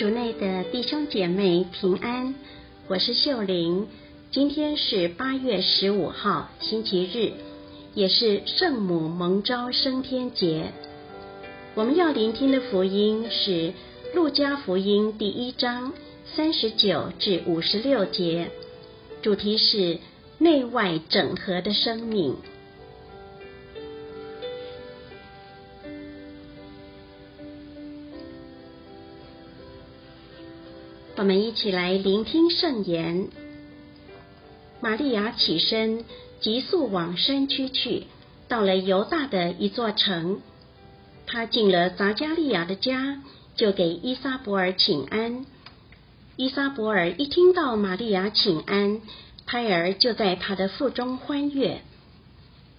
主内的弟兄姐妹平安，我是秀玲。今天是八月十五号，星期日，也是圣母蒙召升天节。我们要聆听的福音是路加福音第一章三十九至五十六节，主题是内外整合的生命。我们一起来聆听圣言。玛利亚起身，急速往山区去，到了犹大的一座城。她进了杂加利亚的家，就给伊莎伯尔请安。伊莎伯尔一听到玛利亚请安，胎儿就在她的腹中欢悦。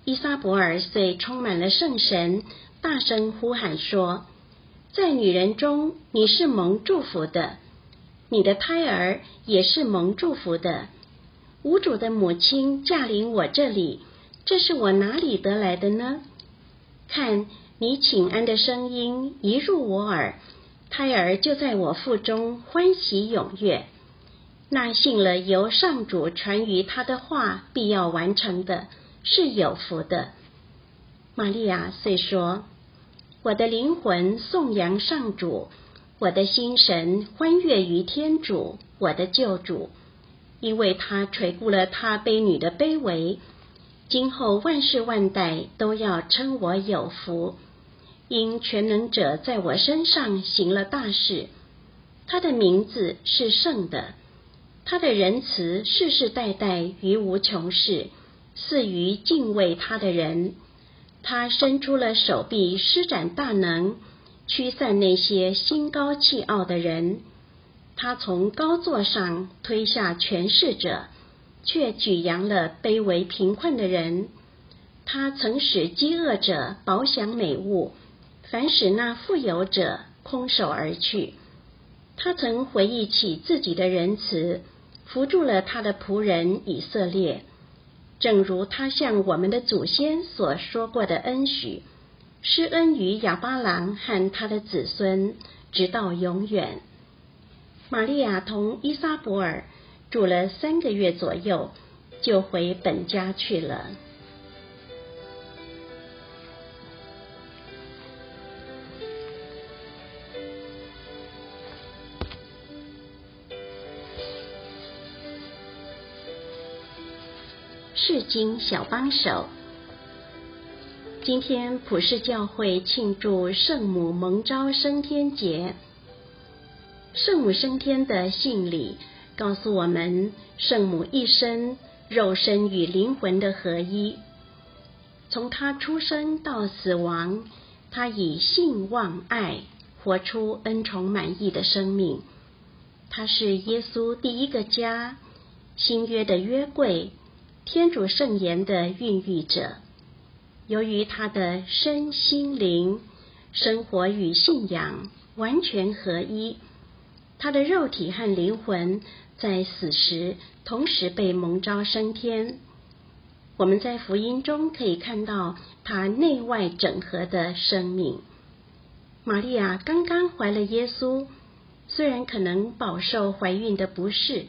伊莎伯尔遂充满了圣神，大声呼喊说：“在女人中，你是蒙祝福的。”你的胎儿也是蒙祝福的。无主的母亲驾临我这里，这是我哪里得来的呢？看你请安的声音一入我耳，胎儿就在我腹中欢喜踊跃。那信了由上主传于他的话必要完成的，是有福的。玛利亚遂说：“我的灵魂颂扬上主。”我的心神欢悦于天主，我的救主，因为他垂顾了他卑女的卑微。今后万世万代都要称我有福，因全能者在我身上行了大事。他的名字是圣的，他的仁慈世世代代于无穷世，赐于敬畏他的人。他伸出了手臂，施展大能。驱散那些心高气傲的人，他从高座上推下权势者，却举扬了卑微贫困的人。他曾使饥饿者饱享美物，反使那富有者空手而去。他曾回忆起自己的仁慈，扶助了他的仆人以色列，正如他向我们的祖先所说过的恩许。施恩于亚巴郎和他的子孙，直到永远。玛利亚同伊莎伯尔住了三个月左右，就回本家去了。世经小帮手。今天普世教会庆祝圣母蒙召升天节。圣母升天的信礼告诉我们，圣母一生肉身与灵魂的合一。从她出生到死亡，她以信望爱活出恩宠满意的生命。她是耶稣第一个家，新约的约柜，天主圣言的孕育者。由于他的身心灵、生活与信仰完全合一，他的肉体和灵魂在死时同时被蒙召升天。我们在福音中可以看到他内外整合的生命。玛利亚刚刚怀了耶稣，虽然可能饱受怀孕的不适，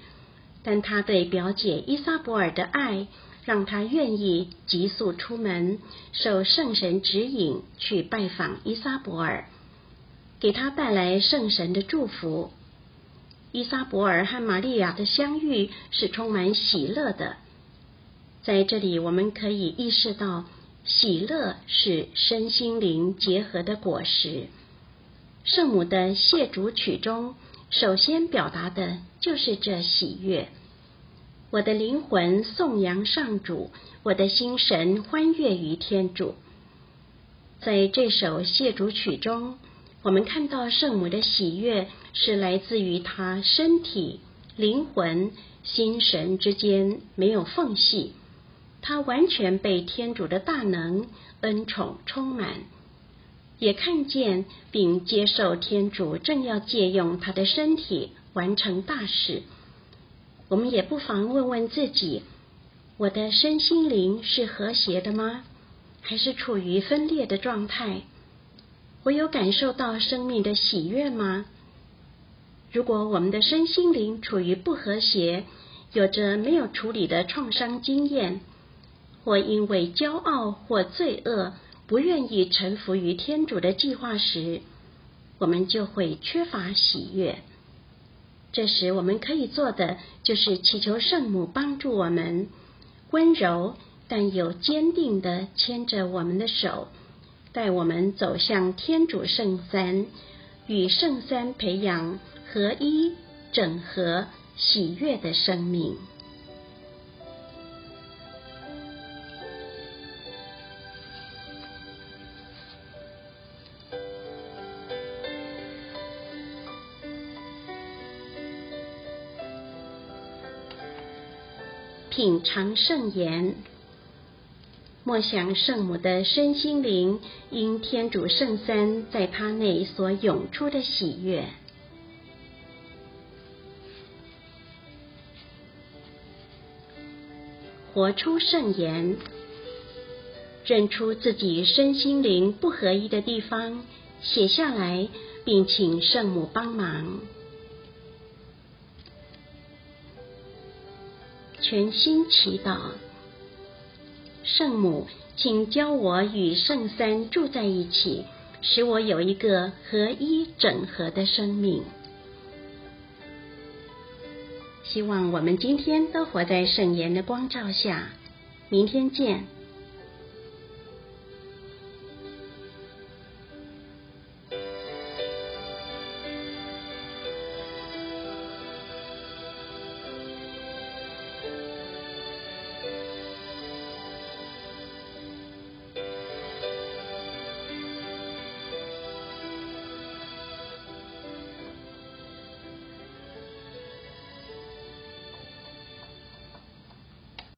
但她对表姐伊莎伯尔的爱。让他愿意急速出门，受圣神指引去拜访伊莎伯尔，给他带来圣神的祝福。伊莎伯尔和玛利亚的相遇是充满喜乐的。在这里，我们可以意识到，喜乐是身心灵结合的果实。圣母的谢主曲中，首先表达的就是这喜悦。我的灵魂颂扬上主，我的心神欢悦于天主。在这首谢主曲中，我们看到圣母的喜悦是来自于她身体、灵魂、心神之间没有缝隙，她完全被天主的大能恩宠充满，也看见并接受天主正要借用她的身体完成大事。我们也不妨问问自己：我的身心灵是和谐的吗？还是处于分裂的状态？我有感受到生命的喜悦吗？如果我们的身心灵处于不和谐，有着没有处理的创伤经验，或因为骄傲或罪恶不愿意臣服于天主的计划时，我们就会缺乏喜悦。这时，我们可以做的就是祈求圣母帮助我们，温柔但又坚定地牵着我们的手，带我们走向天主圣三，与圣三培养。合一、整合、喜悦的生命，品尝圣言，默想圣母的身心灵因天主圣三在他内所涌出的喜悦。活出圣言，认出自己身心灵不合一的地方，写下来，并请圣母帮忙。全心祈祷，圣母，请教我与圣三住在一起，使我有一个合一整合的生命。希望我们今天都活在圣言的光照下。明天见。